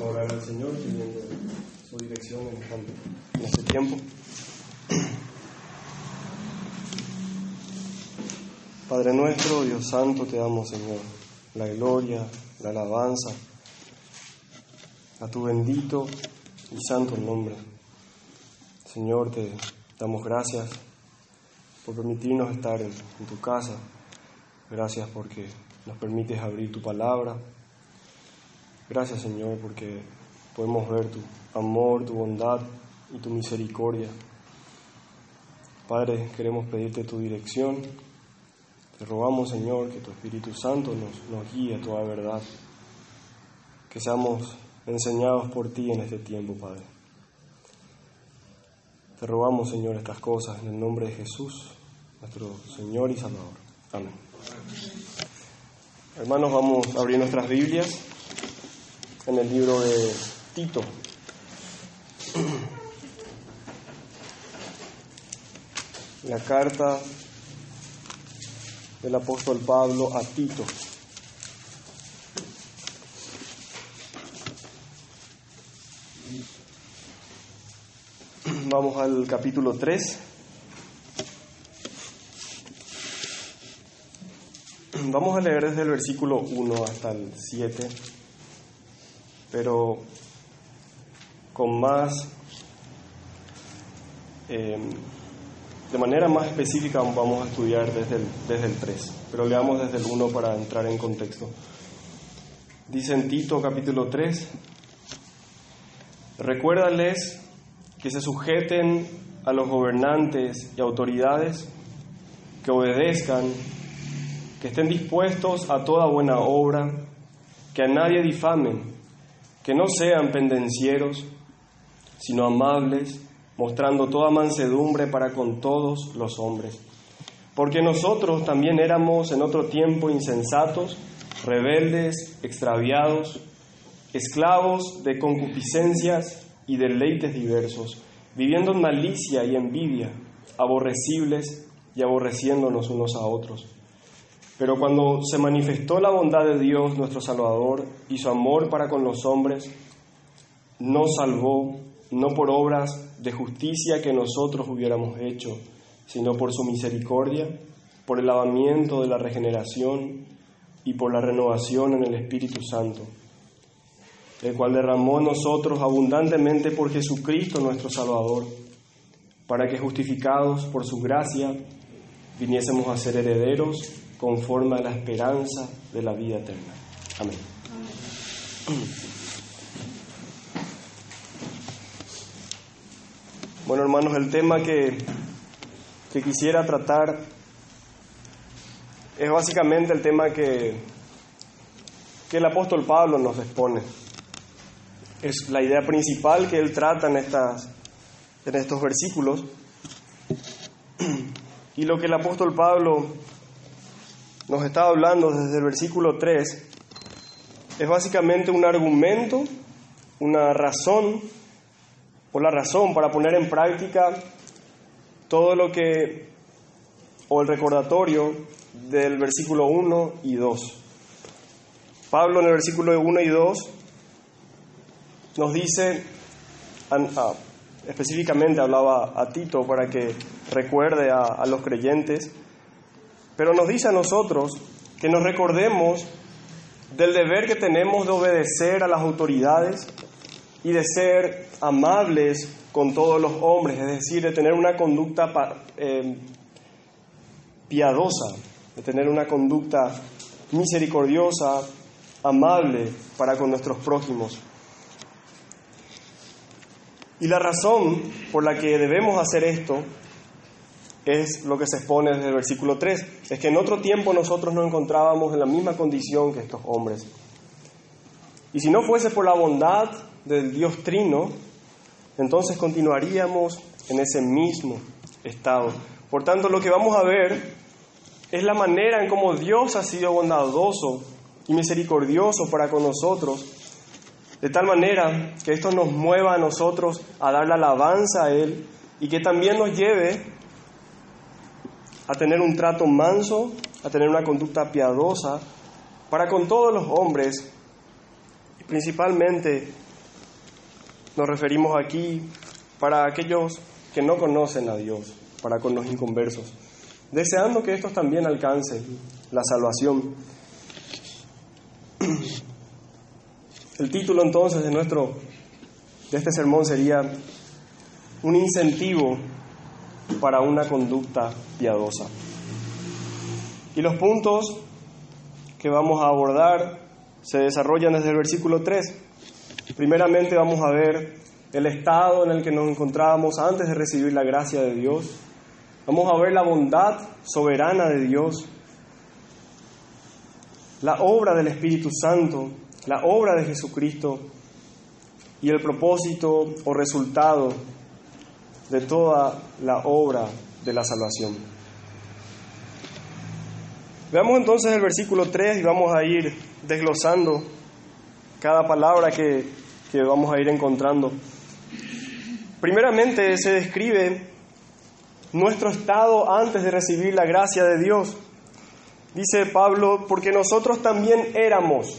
orar al Señor pidiendo su dirección en, este tiempo. Padre nuestro, Dios Santo, te damos, Señor, la gloria, la alabanza a tu bendito y santo nombre. Señor, te damos gracias por permitirnos estar en, en tu casa. Gracias porque nos permites abrir tu palabra. Gracias, Señor, porque podemos ver tu amor, tu bondad y tu misericordia. Padre, queremos pedirte tu dirección. Te rogamos, Señor, que tu Espíritu Santo nos, guíe a toda verdad. Que seamos enseñados por ti en este tiempo, Padre. Te rogamos, Señor, estas cosas en el nombre de Jesús, nuestro Señor y Salvador. Amén. Hermanos, vamos a abrir nuestras Biblias en el libro de Tito. La carta del apóstol Pablo a Tito. Vamos al capítulo 3. Vamos a leer desde el versículo 1 hasta el 7, pero con más, eh, de manera más específica vamos a estudiar desde el, desde el 3, pero leamos desde el 1 para entrar en contexto. Dice en Tito capítulo 3, recuérdales que se sujeten a los gobernantes y autoridades, que obedezcan, que estén dispuestos a toda buena obra, que a nadie difamen, que no sean pendencieros, sino amables, mostrando toda mansedumbre para con todos los hombres. Porque nosotros también éramos en otro tiempo insensatos, rebeldes, extraviados, esclavos de concupiscencias y deleites diversos, viviendo en malicia y envidia, aborrecibles y aborreciéndonos unos a otros. Pero cuando se manifestó la bondad de Dios nuestro Salvador y su amor para con los hombres, nos salvó no por obras de justicia que nosotros hubiéramos hecho, sino por su misericordia, por el lavamiento de la regeneración y por la renovación en el Espíritu Santo, el cual derramó nosotros abundantemente por Jesucristo nuestro Salvador, para que justificados por su gracia viniésemos a ser herederos conforme a la esperanza de la vida eterna. Amén. Bueno, hermanos, el tema que, que quisiera tratar es básicamente el tema que, que el apóstol Pablo nos expone. Es la idea principal que él trata en, estas, en estos versículos. Y lo que el apóstol Pablo nos está hablando desde el versículo 3 es básicamente un argumento, una razón, o la razón para poner en práctica todo lo que, o el recordatorio del versículo 1 y 2. Pablo en el versículo 1 y 2 nos dice, específicamente hablaba a Tito para que recuerde a los creyentes, pero nos dice a nosotros que nos recordemos del deber que tenemos de obedecer a las autoridades y de ser amables con todos los hombres, es decir, de tener una conducta eh, piadosa, de tener una conducta misericordiosa, amable para con nuestros prójimos. Y la razón por la que debemos hacer esto es lo que se expone desde el versículo 3, es que en otro tiempo nosotros nos encontrábamos en la misma condición que estos hombres. Y si no fuese por la bondad del Dios Trino, entonces continuaríamos en ese mismo estado. Por tanto, lo que vamos a ver es la manera en cómo Dios ha sido bondadoso y misericordioso para con nosotros, de tal manera que esto nos mueva a nosotros a dar la alabanza a Él y que también nos lleve a tener un trato manso, a tener una conducta piadosa para con todos los hombres, y principalmente nos referimos aquí para aquellos que no conocen a Dios, para con los inconversos, deseando que estos también alcancen la salvación. El título entonces de nuestro de este sermón sería un incentivo para una conducta piadosa. Y los puntos que vamos a abordar se desarrollan desde el versículo 3. Primeramente vamos a ver el estado en el que nos encontrábamos antes de recibir la gracia de Dios. Vamos a ver la bondad soberana de Dios, la obra del Espíritu Santo, la obra de Jesucristo y el propósito o resultado de toda la obra de la salvación. Veamos entonces el versículo 3 y vamos a ir desglosando cada palabra que, que vamos a ir encontrando. Primeramente se describe nuestro estado antes de recibir la gracia de Dios. Dice Pablo, porque nosotros también éramos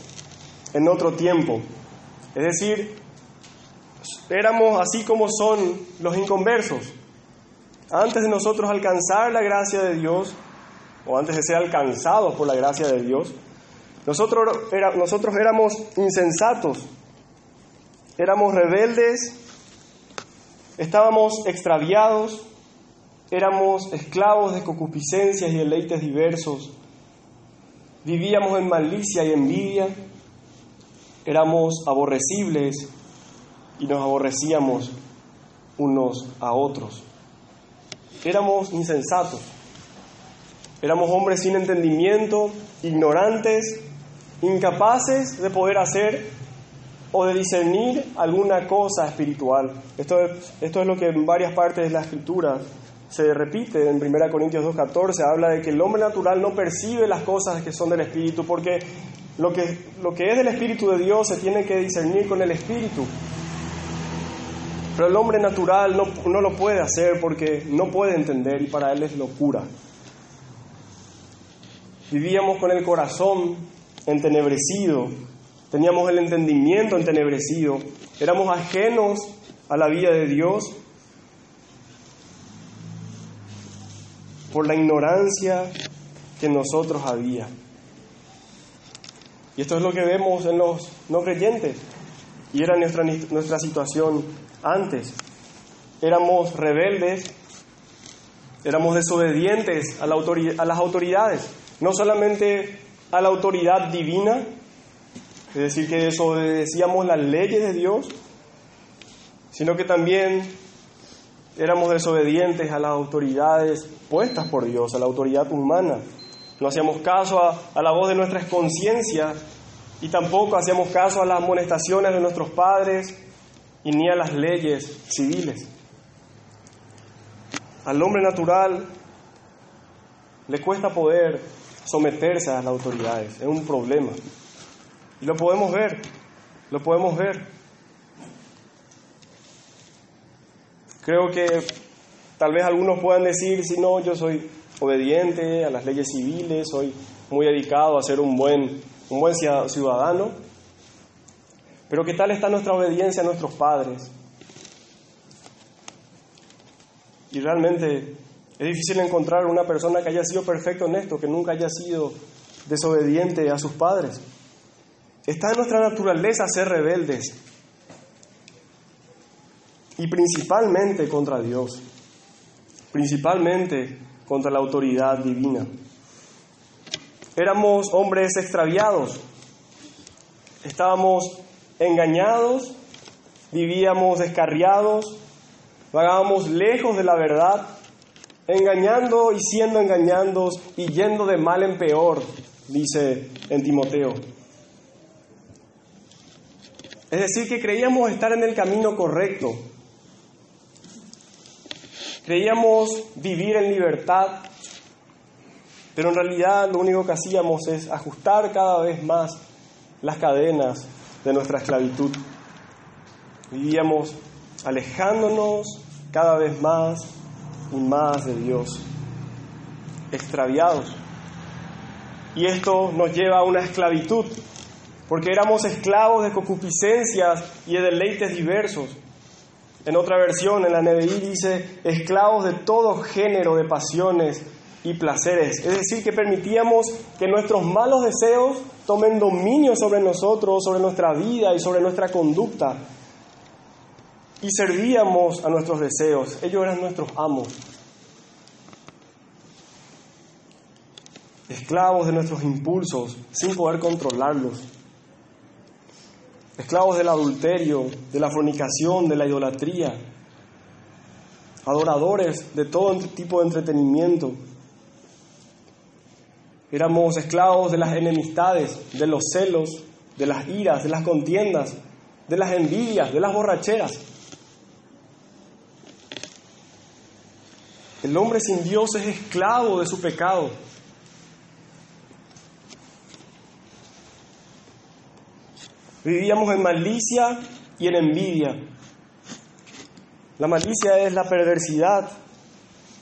en otro tiempo. Es decir, éramos así como son los inconversos. Antes de nosotros alcanzar la gracia de Dios, o antes de ser alcanzados por la gracia de Dios, nosotros, éramos insensatos, éramos rebeldes, estábamos extraviados, éramos esclavos de concupiscencias y deleites diversos, vivíamos en malicia y envidia, éramos aborrecibles y nos aborrecíamos unos a otros. Éramos insensatos, éramos hombres sin entendimiento, ignorantes, incapaces de poder hacer o de discernir alguna cosa espiritual. Esto es, esto es lo que en varias partes de la escritura se repite. En 1 Corintios 2.14 habla de que el hombre natural no percibe las cosas que son del Espíritu porque lo que, lo que es del Espíritu de Dios se tiene que discernir con el Espíritu. Pero el hombre natural no, no lo puede hacer porque no puede entender y para él es locura. Vivíamos con el corazón entenebrecido, teníamos el entendimiento entenebrecido, éramos ajenos a la vida de Dios por la ignorancia que nosotros había. Y esto es lo que vemos en los no creyentes. Y era nuestra, nuestra situación antes. Éramos rebeldes, éramos desobedientes a, la a las autoridades, no solamente a la autoridad divina, es decir, que desobedecíamos las leyes de Dios, sino que también éramos desobedientes a las autoridades puestas por Dios, a la autoridad humana. No hacíamos caso a, a la voz de nuestras conciencias y tampoco hacíamos caso a las amonestaciones de nuestros padres y ni a las leyes civiles. Al hombre natural le cuesta poder someterse a las autoridades, es un problema. Y lo podemos ver, lo podemos ver. Creo que tal vez algunos puedan decir, si no, yo soy obediente a las leyes civiles, soy muy dedicado a ser un buen, un buen ciudadano. Pero ¿qué tal está nuestra obediencia a nuestros padres? Y realmente es difícil encontrar una persona que haya sido perfecto en esto, que nunca haya sido desobediente a sus padres. Está en nuestra naturaleza ser rebeldes y principalmente contra Dios, principalmente contra la autoridad divina. Éramos hombres extraviados, estábamos engañados, vivíamos descarriados, vagábamos lejos de la verdad, engañando y siendo engañados y yendo de mal en peor, dice en Timoteo. Es decir, que creíamos estar en el camino correcto, Creíamos vivir en libertad, pero en realidad lo único que hacíamos es ajustar cada vez más las cadenas de nuestra esclavitud. Vivíamos alejándonos cada vez más y más de Dios, extraviados. Y esto nos lleva a una esclavitud, porque éramos esclavos de concupiscencias y de deleites diversos. En otra versión, en la NBI dice, esclavos de todo género de pasiones y placeres. Es decir, que permitíamos que nuestros malos deseos tomen dominio sobre nosotros, sobre nuestra vida y sobre nuestra conducta. Y servíamos a nuestros deseos. Ellos eran nuestros amos. Esclavos de nuestros impulsos sin poder controlarlos. Esclavos del adulterio, de la fornicación, de la idolatría. Adoradores de todo tipo de entretenimiento Éramos esclavos de las enemistades, de los celos, de las iras, de las contiendas, de las envidias, de las borracheras. El hombre sin Dios es esclavo de su pecado. Vivíamos en malicia y en envidia. La malicia es la perversidad,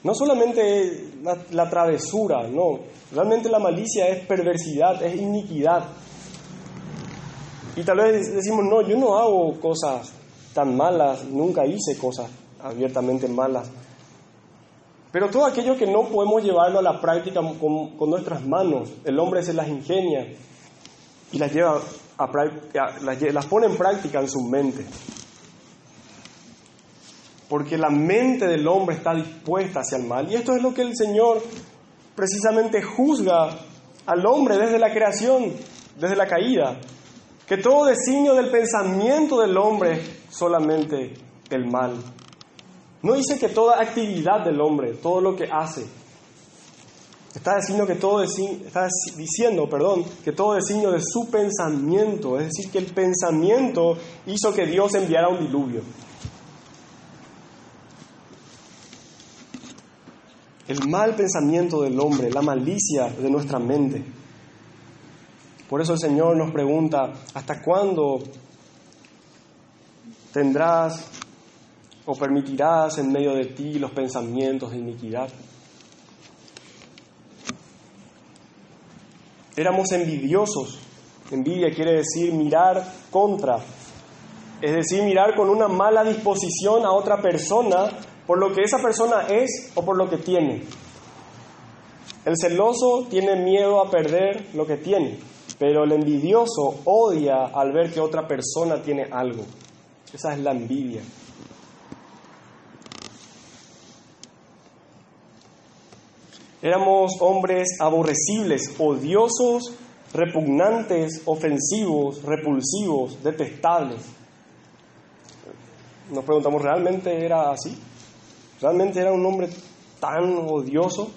no solamente la, travesura, no, realmente la malicia es perversidad, es iniquidad. Y tal vez decimos, no, yo no hago cosas tan malas, nunca hice cosas abiertamente malas. Pero todo aquello que no podemos llevarlo a la práctica con, nuestras manos, el hombre se las ingenia y las, lleva a, las pone en práctica en su mente porque la mente del hombre está dispuesta hacia el mal. Y esto es lo que el Señor precisamente juzga al hombre desde la creación, desde la caída, que todo designio del pensamiento del hombre solamente el mal. No dice que toda actividad del hombre, todo lo que hace, está diciendo que todo está diciendo, perdón, que todo designio de su pensamiento, es decir, que el pensamiento hizo que Dios enviara un diluvio. El mal pensamiento del hombre, la malicia de nuestra mente. Por eso el Señor nos pregunta, ¿hasta cuándo tendrás o permitirás en medio de ti los pensamientos de iniquidad? Éramos envidiosos. Envidia quiere decir mirar contra, es decir, mirar con una mala disposición a otra persona por lo que esa persona es o por lo que tiene. El celoso tiene miedo a perder lo que tiene, pero el envidioso odia al ver que otra persona tiene algo. Esa es la envidia. Éramos hombres aborrecibles, odiosos, repugnantes, ofensivos, repulsivos, detestables. Nos preguntamos, ¿realmente era así? ¿Realmente era un hombre tan odioso?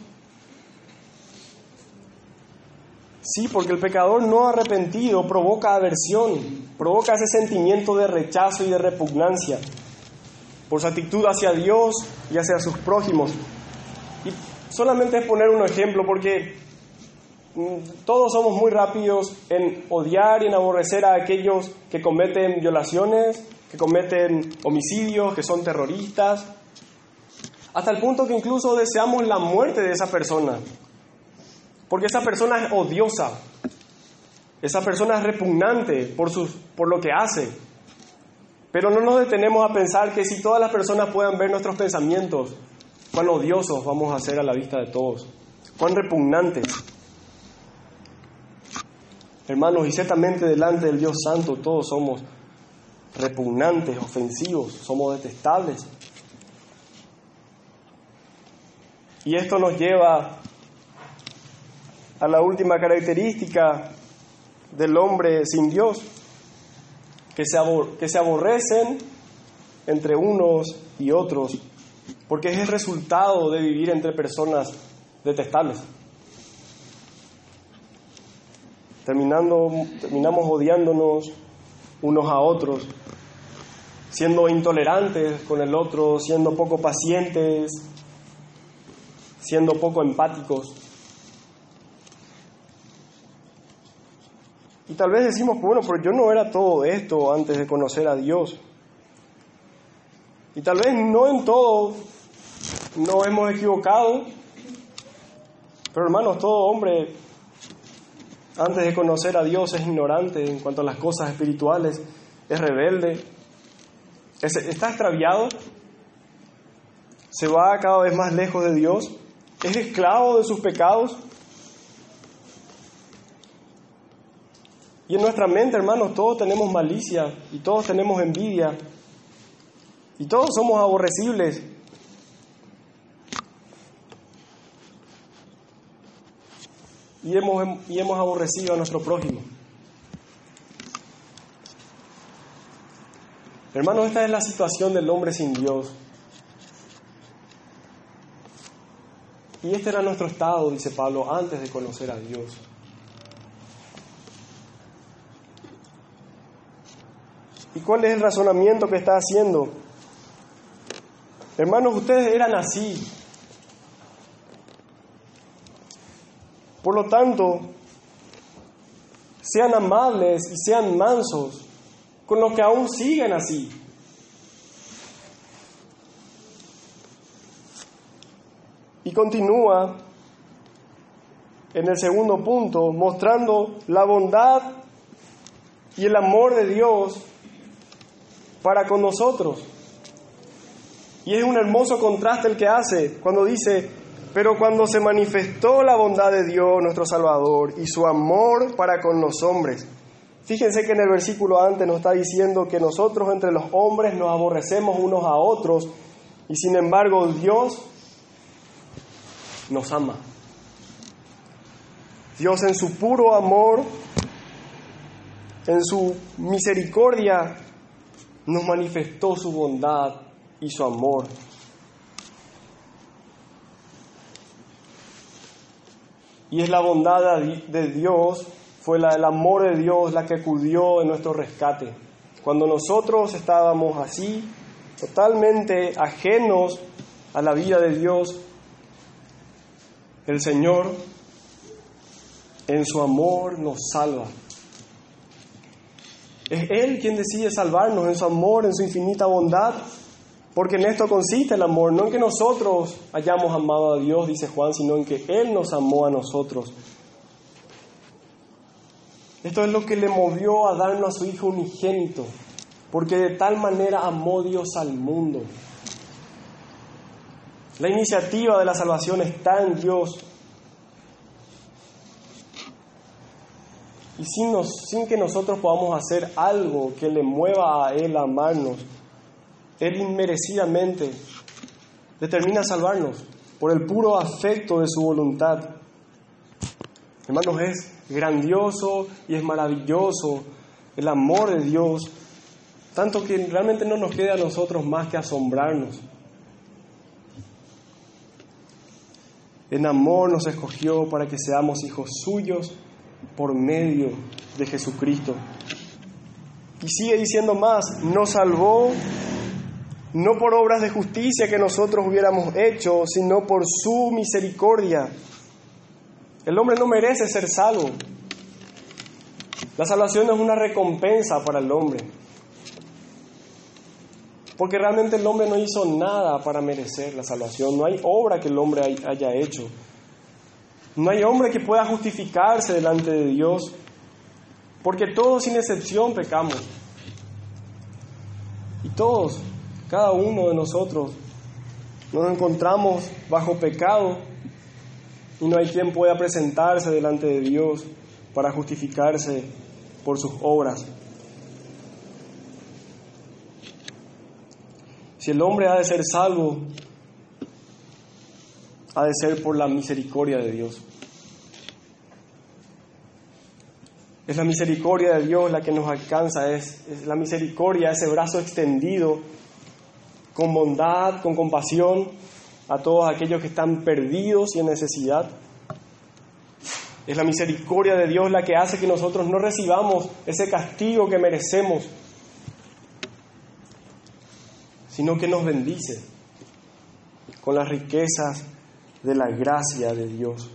Sí, porque el pecador no arrepentido provoca aversión, provoca ese sentimiento de rechazo y de repugnancia por su actitud hacia Dios y hacia sus prójimos. Y solamente es poner un ejemplo, porque mm, todos somos muy rápidos en odiar y en aborrecer a aquellos que cometen violaciones, que cometen homicidios, que son terroristas, hasta el punto que incluso deseamos la muerte de esa persona. Porque esa persona es odiosa. Esa persona es repugnante por, por lo que hace. Pero no nos detenemos a pensar que si todas las personas puedan ver nuestros pensamientos, cuán odiosos vamos a ser a la vista de todos. Cuán repugnantes. Hermanos, y ciertamente delante del Dios Santo todos somos repugnantes, ofensivos, somos detestables. Y esto nos lleva a la última característica del hombre sin Dios, que se, que se aborrecen entre unos y otros, porque es el resultado de vivir entre personas detestables. Terminando, terminamos odiándonos unos a otros, siendo intolerantes con el otro, siendo poco pacientes, siendo poco empáticos. Y tal vez decimos, bueno, pero yo no era todo esto antes de conocer a Dios. Y tal vez no en todo no hemos equivocado, pero hermanos, todo hombre antes de conocer a Dios es ignorante en cuanto a las cosas espirituales, es rebelde, está extraviado, se va cada vez más lejos de Dios, es esclavo de sus pecados. Y en nuestra mente, hermanos, todos tenemos malicia y todos tenemos envidia y todos somos aborrecibles. Y hemos, y hemos aborrecido a nuestro prójimo. Hermanos, esta es la situación del hombre sin Dios. Y este era nuestro estado, dice Pablo, antes de conocer a Dios. ¿Y cuál es el razonamiento que está haciendo? Hermanos, ustedes eran así. Por lo tanto, sean amables y sean mansos con los que aún siguen así. Y continúa en el segundo punto, mostrando la bondad y el amor de Dios para con nosotros. Y es un hermoso contraste el que hace cuando dice, pero cuando se manifestó la bondad de Dios, nuestro Salvador, y su amor para con los hombres. Fíjense que en el versículo antes nos está diciendo que nosotros entre los hombres nos aborrecemos unos a otros y sin embargo Dios nos ama. Dios en su puro amor, en su misericordia, nos manifestó su bondad y su amor. Y es la bondad de Dios, fue la, el amor de Dios la que acudió en nuestro rescate. Cuando nosotros estábamos así, totalmente ajenos a la vida de Dios, el Señor en su amor nos salva. Es Él quien decide salvarnos en su amor, en su infinita bondad, porque en esto consiste el amor, no en que nosotros hayamos amado a Dios, dice Juan, sino en que Él nos amó a nosotros. Esto es lo que le movió a darnos a su Hijo unigénito, porque de tal manera amó Dios al mundo. La iniciativa de la salvación está en Dios. Y sin, sin que nosotros podamos hacer algo que le mueva a Él a amarnos, Él inmerecidamente determina salvarnos por el puro afecto de su voluntad. Hermanos, es grandioso y es maravilloso el amor de Dios, tanto que realmente no nos queda a nosotros más que asombrarnos. En amor nos escogió para que seamos hijos suyos por medio de Jesucristo. Y sigue diciendo más, nos salvó no por obras de justicia que nosotros hubiéramos hecho, sino por su misericordia. El hombre no merece ser salvo. La salvación es una recompensa para el hombre. Porque realmente el hombre no hizo nada para merecer la salvación. No hay obra que el hombre haya hecho. No hay hombre que pueda justificarse delante de Dios. Porque todos sin excepción pecamos. Y todos, cada uno de nosotros, nos encontramos bajo pecado y no hay quien pueda presentarse delante de Dios para justificarse por sus obras. Si el hombre ha de ser salvo, ha de ser por la misericordia de Dios. Es la misericordia de Dios la que nos alcanza, es, la misericordia, ese brazo extendido con bondad, con compasión a todos aquellos que están perdidos y en necesidad. Es la misericordia de Dios la que hace que nosotros no recibamos ese castigo que merecemos, sino que nos bendice con las riquezas de la gracia de Dios.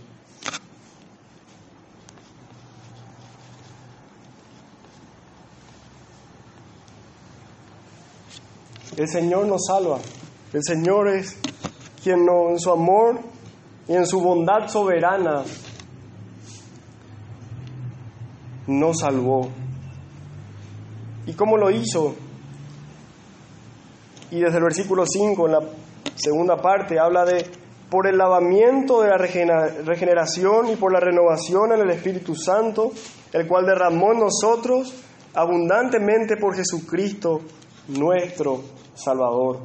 El Señor nos salva. El Señor es quien en su amor y en su bondad soberana nos salvó. ¿Y cómo lo hizo? Y desde el versículo 5, en la segunda parte, habla de por el lavamiento de la regeneración y por la renovación en el Espíritu Santo, el cual derramó en nosotros abundantemente por Jesucristo, nuestro Salvador.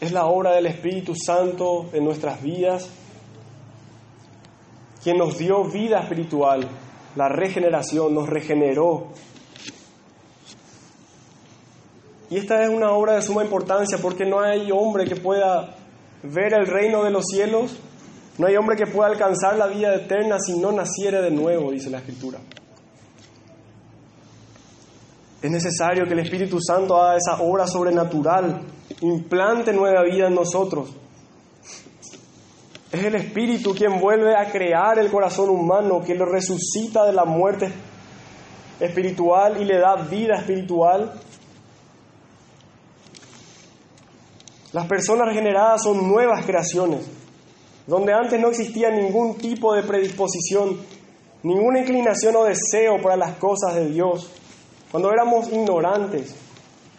Es la obra del Espíritu Santo en nuestras vidas quien nos dio vida espiritual, la regeneración, nos regeneró y esta es una obra de suma importancia porque no hay hombre que pueda ver el reino de los cielos, no hay hombre que pueda alcanzar la vida eterna si no naciere de nuevo, dice la Escritura. Es necesario que el Espíritu Santo haga esa obra sobrenatural, implante nueva vida en nosotros. Es el Espíritu quien vuelve a crear el corazón humano, que lo resucita de la muerte espiritual y le da vida espiritual Las personas regeneradas son nuevas creaciones, donde antes no existía ningún tipo de predisposición, ninguna inclinación o deseo para las cosas de Dios. Cuando éramos ignorantes,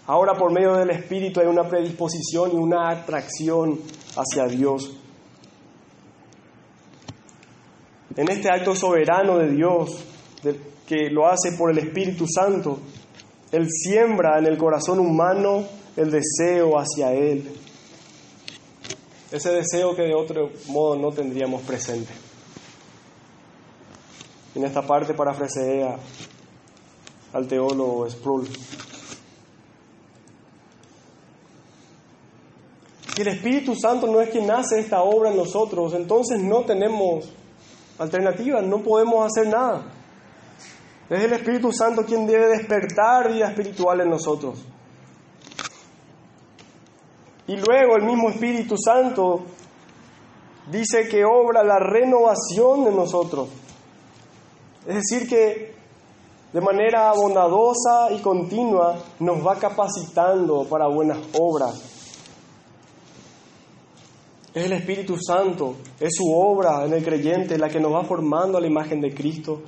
ahora por medio del Espíritu hay una predisposición y una atracción hacia Dios. En este acto soberano de Dios, que lo hace por el Espíritu Santo, Él siembra en el corazón humano el deseo hacia Él. Ese deseo que de otro modo no tendríamos presente. En esta parte parafraseé al teólogo Sproul. Si el Espíritu Santo no es quien hace esta obra en nosotros, entonces no tenemos alternativa, no podemos hacer nada. Es el Espíritu Santo quien debe despertar vida espiritual en nosotros. Y luego el mismo Espíritu Santo dice que obra la renovación de nosotros. Es decir, que de manera bondadosa y continua nos va capacitando para buenas obras. Es el Espíritu Santo, es su obra en el creyente la que nos va formando a la imagen de Cristo,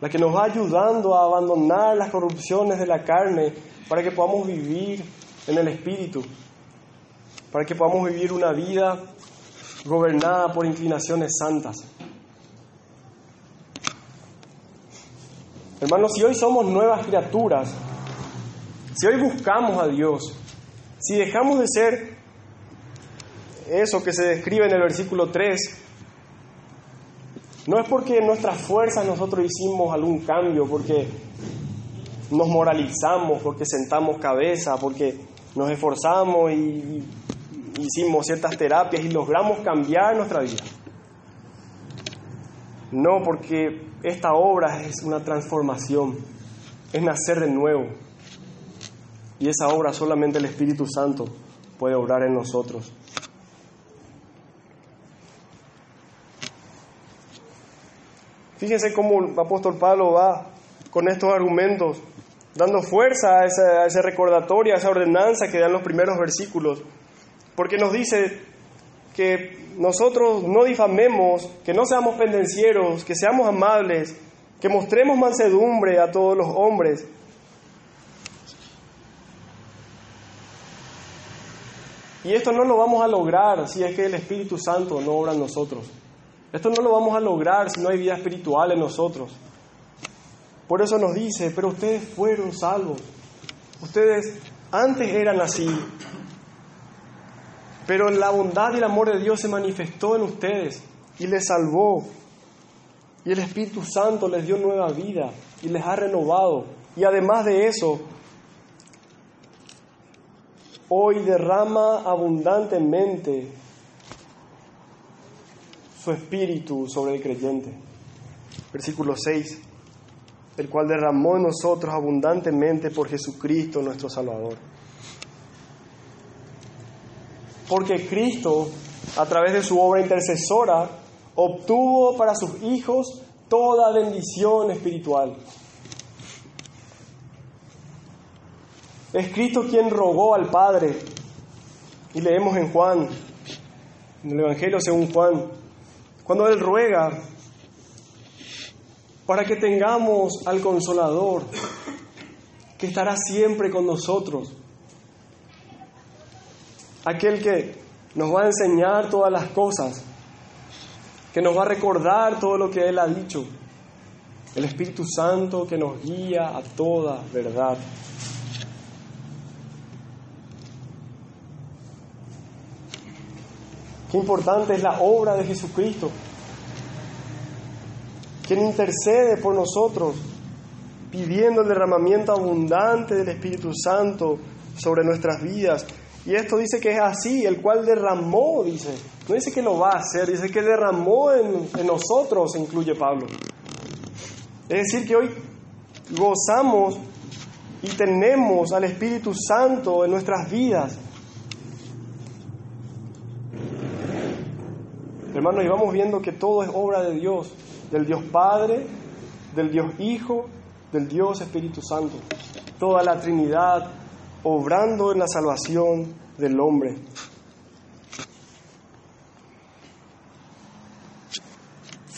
la que nos va ayudando a abandonar las corrupciones de la carne para que podamos vivir en el Espíritu para que podamos vivir una vida gobernada por inclinaciones santas. Hermanos, si hoy somos nuevas criaturas, si hoy buscamos a Dios, si dejamos de ser eso que se describe en el versículo 3, no es porque en nuestras fuerzas nosotros hicimos algún cambio, porque nos moralizamos, porque sentamos cabeza, porque nos esforzamos y hicimos ciertas terapias y logramos cambiar nuestra vida. No, porque esta obra es una transformación, es nacer de nuevo. Y esa obra solamente el Espíritu Santo puede obrar en nosotros. Fíjense cómo el apóstol Pablo va con estos argumentos, dando fuerza a ese, a ese recordatorio, a esa ordenanza que dan los primeros versículos porque nos dice que nosotros no difamemos, que no seamos pendencieros, que seamos amables, que mostremos mansedumbre a todos los hombres. Y esto no lo vamos a lograr si es que el Espíritu Santo no obra en nosotros. Esto no lo vamos a lograr si no hay vida espiritual en nosotros. Por eso nos dice, pero ustedes fueron salvos. Ustedes antes eran así, pero la bondad y el amor de Dios se manifestó en ustedes y les salvó. Y el Espíritu Santo les dio nueva vida y les ha renovado. Y además de eso, hoy derrama abundantemente su espíritu sobre el creyente. Versículo 6, el cual derramó en nosotros abundantemente por Jesucristo nuestro Salvador porque Cristo, a través de su obra intercesora, obtuvo para sus hijos toda bendición espiritual. Es Cristo quien rogó al Padre. Y leemos en Juan, en el Evangelio según Juan, cuando Él ruega para que tengamos al consolador, que estará siempre con nosotros. Aquel que nos va a enseñar todas las cosas, que nos va a recordar todo lo que Él ha dicho. El Espíritu Santo que nos guía a toda verdad. Qué importante es la obra de Jesucristo, quien intercede por nosotros, pidiendo el derramamiento abundante del Espíritu Santo sobre nuestras vidas. Y esto dice que es así, el cual derramó, dice. No dice que lo va a hacer, dice que derramó en, nosotros, incluye Pablo. Es decir, que hoy gozamos y tenemos al Espíritu Santo en nuestras vidas. Hermanos, y vamos viendo que todo es obra de Dios, del Dios Padre, del Dios Hijo, del Dios Espíritu Santo. Toda la Trinidad obrando en la salvación del hombre.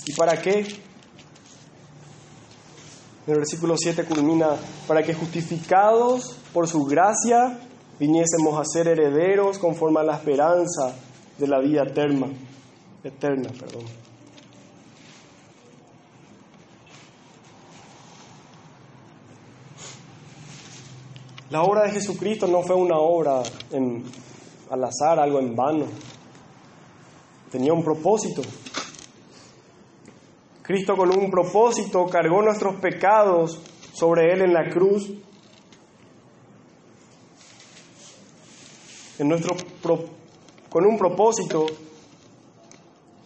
¿Y para qué? En el versículo 7 culmina, para que justificados por su gracia viniésemos a ser herederos conforme a la esperanza de la vida eterna eterna, perdón. La obra de Jesucristo no fue una obra en, al azar, algo en vano. Tenía un propósito. Cristo con un propósito cargó nuestros pecados sobre Él en la cruz. En nuestro con un propósito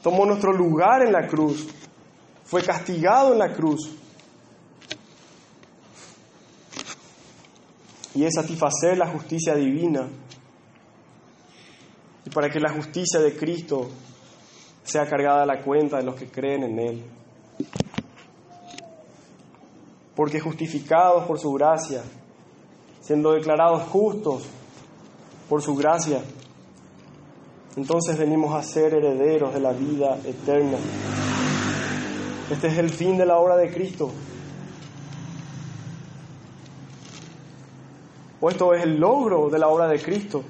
tomó nuestro lugar en la cruz, fue castigado en la cruz. Y es satisfacer la justicia divina. Y para que la justicia de Cristo sea cargada a la cuenta de los que creen en Él. Porque justificados por su gracia, siendo declarados justos por su gracia, entonces venimos a ser herederos de la vida eterna. Este es el fin de la obra de Cristo. Esto es el logro de la obra de Cristo.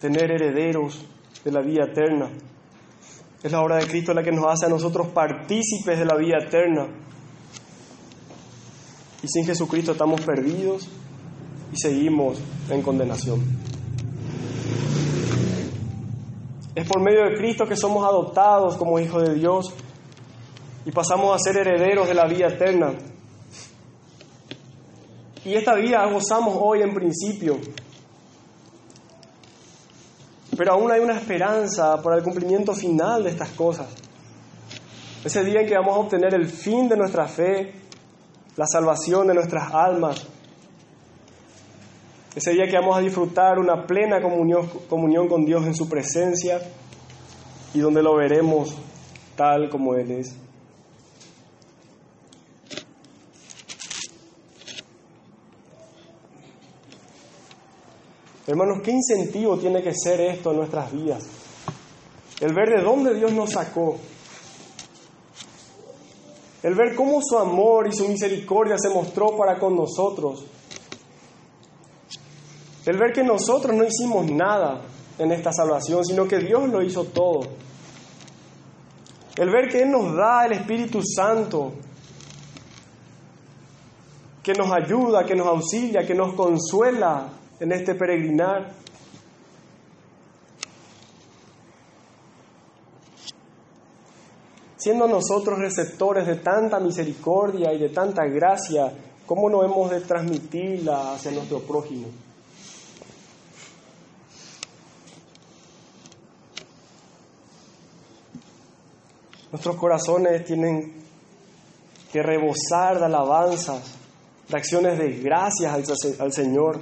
Tener herederos de la vida eterna. Es la obra de Cristo la que nos hace a nosotros partícipes de la vida eterna. Y sin Jesucristo estamos perdidos y seguimos en condenación. Es por medio de Cristo que somos adoptados como hijos de Dios y pasamos a ser herederos de la vida eterna. Y esta vida gozamos hoy en principio. Pero aún hay una esperanza para el cumplimiento final de estas cosas. Ese día en que vamos a obtener el fin de nuestra fe, la salvación de nuestras almas. Ese día que vamos a disfrutar una plena comunión, comunión con Dios en su presencia y donde lo veremos tal como Él es. Hermanos, ¿qué incentivo tiene que ser esto en nuestras vidas? El ver de dónde Dios nos sacó. El ver cómo su amor y su misericordia se mostró para con nosotros. El ver que nosotros no hicimos nada en esta salvación, sino que Dios lo hizo todo. El ver que Él nos da el Espíritu Santo, que nos ayuda, que nos auxilia, que nos consuela en este peregrinar. Siendo nosotros receptores de tanta misericordia y de tanta gracia, ¿cómo no hemos de transmitirla hacia nuestro prójimo? Nuestros corazones tienen que rebosar de alabanzas, de acciones de gracias al, Señor.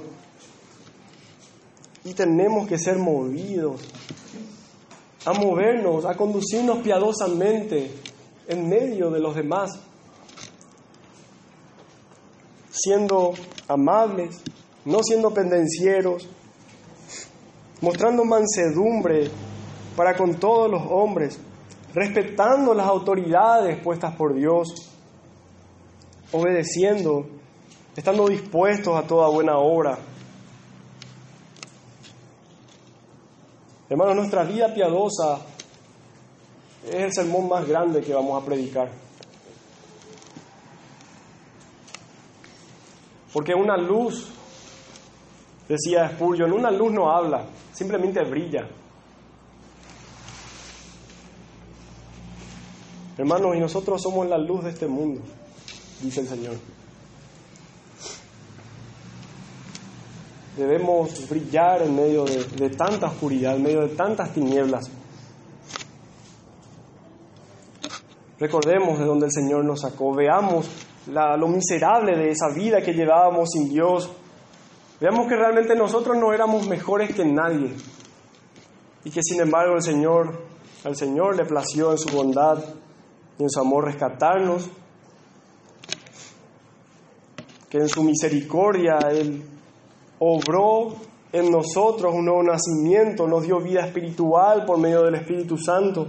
Y tenemos que ser movidos a movernos, a conducirnos piadosamente en medio de los demás, siendo amables, no siendo pendencieros, mostrando mansedumbre para con todos los hombres, respetando las autoridades puestas por Dios, obedeciendo estando dispuestos a toda buena obra. Hermanos, nuestra vida piadosa es el sermón más grande que vamos a predicar. Porque una luz, decía Spurgeon, una luz no habla, simplemente brilla. Hermanos, y nosotros somos la luz de este mundo, dice el Señor. Debemos brillar en medio de, tanta oscuridad, en medio de tantas tinieblas. Recordemos de dónde el Señor nos sacó, veamos lo miserable de esa vida que llevábamos sin Dios. Veamos que realmente nosotros no éramos mejores que nadie y que sin embargo el Señor, al Señor le plació en su bondad y en su amor rescatarnos, que en su misericordia Él obró en nosotros un nuevo nacimiento, nos dio vida espiritual por medio del Espíritu Santo,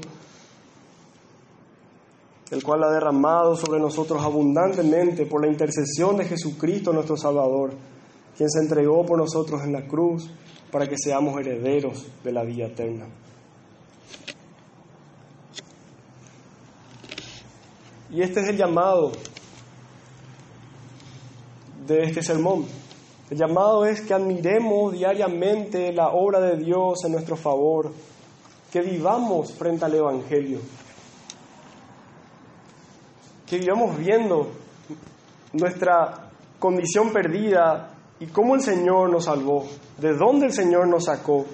el cual ha derramado sobre nosotros abundantemente por la intercesión de Jesucristo nuestro Salvador, quien se entregó por nosotros en la cruz para que seamos herederos de la vida eterna. Y este es el llamado de este sermón. El llamado es que admiremos diariamente la obra de Dios en nuestro favor, que vivamos frente al Evangelio, que vivamos viendo nuestra condición perdida y cómo el Señor nos salvó, de dónde el Señor nos sacó.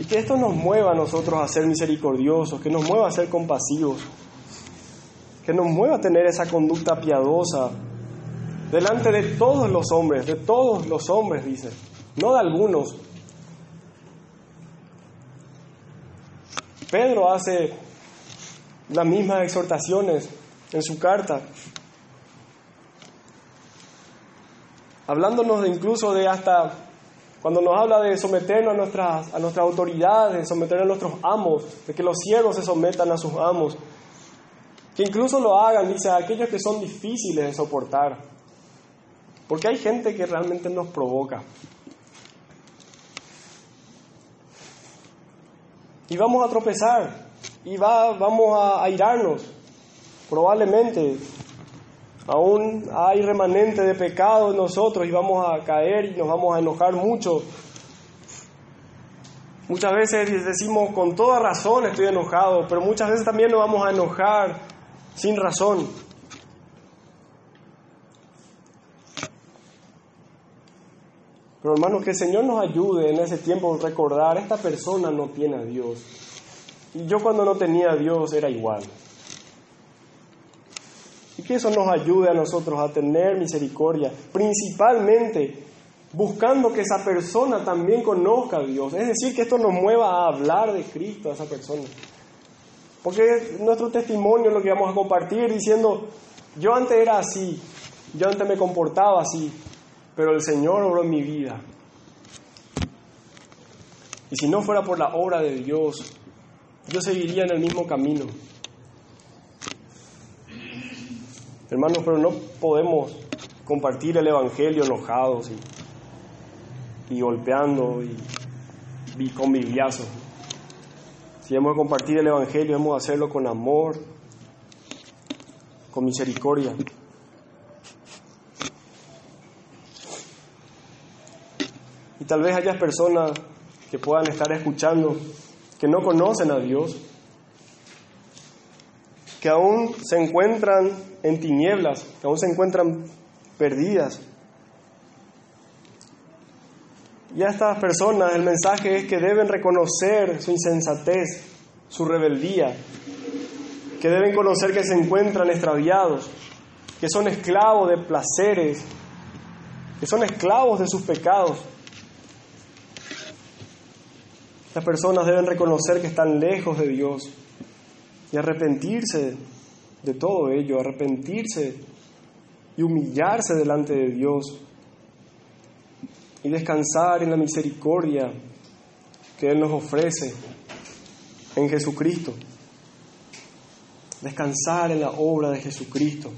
Y que esto nos mueva a nosotros a ser misericordiosos, que nos mueva a ser compasivos, que nos mueva a tener esa conducta piadosa delante de todos los hombres, de todos los hombres, dice, no de algunos. Pedro hace las mismas exhortaciones en su carta, hablándonos de incluso de hasta cuando nos habla de someternos a nuestras, a nuestras autoridades, de someternos a nuestros amos, de que los siervos se sometan a sus amos, que incluso lo hagan, dice, a aquellos que son difíciles de soportar. Porque hay gente que realmente nos provoca. Y vamos a tropezar, y va, vamos a airarnos, probablemente. Aún hay remanente de pecado en nosotros y vamos a caer y nos vamos a enojar mucho. Muchas veces decimos con toda razón estoy enojado, pero muchas veces también nos vamos a enojar sin razón. Pero hermanos, que el Señor nos ayude en ese tiempo a recordar, esta persona no tiene a Dios. Y yo cuando no tenía a Dios era igual. Y que eso nos ayude a nosotros a tener misericordia, principalmente buscando que esa persona también conozca a Dios. Es decir, que esto nos mueva a hablar de Cristo a esa persona. Porque nuestro testimonio es lo que vamos a compartir diciendo, yo antes era así, yo antes me comportaba así, pero el Señor obró en mi vida. Y si no fuera por la obra de Dios, yo seguiría en el mismo camino. Hermanos, pero no podemos compartir el Evangelio enojados y, golpeando y, y con bibliazos. Si hemos de compartir el Evangelio, hemos de hacerlo con amor, con misericordia. Tal vez haya personas que puedan estar escuchando que no conocen a Dios, que aún se encuentran en tinieblas, que aún se encuentran perdidas. Y a estas personas el mensaje es que deben reconocer su insensatez, su rebeldía, que deben conocer que se encuentran extraviados, que son esclavos de placeres, que son esclavos de sus pecados. Estas personas deben reconocer que están lejos de Dios y arrepentirse de todo ello, arrepentirse y humillarse delante de Dios y descansar en la misericordia que Él nos ofrece en Jesucristo. Descansar en la obra de Jesucristo.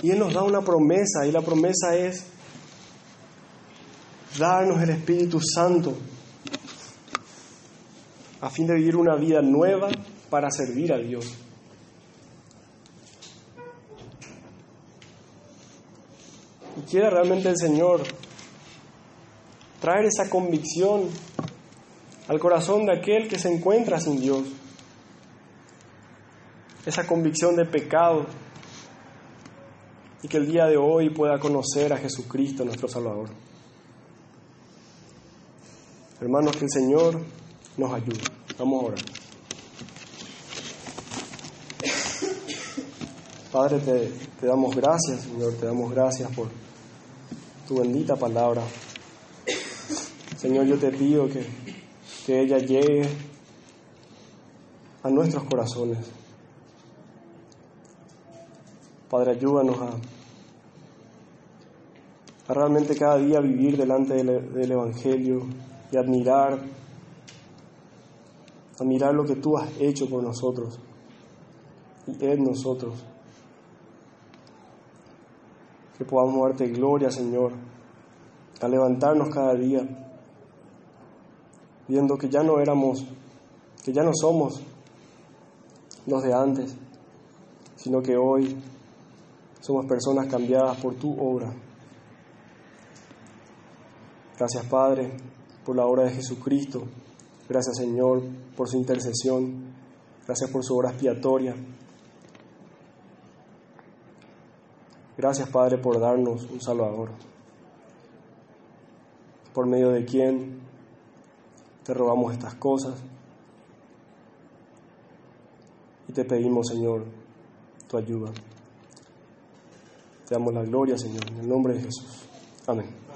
Y Él nos da una promesa y la promesa es darnos el Espíritu Santo a fin de vivir una vida nueva para servir a Dios. Y quiere realmente el Señor traer esa convicción al corazón de aquel que se encuentra sin Dios. Esa convicción de pecado y que el día de hoy pueda conocer a Jesucristo nuestro Salvador. Hermanos, que el Señor nos ayude. Vamos a orar. Padre, te, te damos gracias, Señor, te damos gracias por tu bendita palabra. Señor, yo te pido que, que ella llegue a nuestros corazones. Padre, ayúdanos a, a realmente cada día vivir delante del, del Evangelio y admirar, admirar lo que tú has hecho por nosotros y en nosotros. Que podamos darte gloria, Señor, a levantarnos cada día, viendo que ya no éramos, que ya no somos los de antes, sino que hoy somos personas cambiadas por tu obra. Gracias, Padre por la obra de Jesucristo. Gracias Señor por su intercesión. Gracias por su obra expiatoria. Gracias Padre por darnos un Salvador, por medio de quien te robamos estas cosas. Y te pedimos Señor tu ayuda. Te damos la gloria Señor, en el nombre de Jesús. Amén.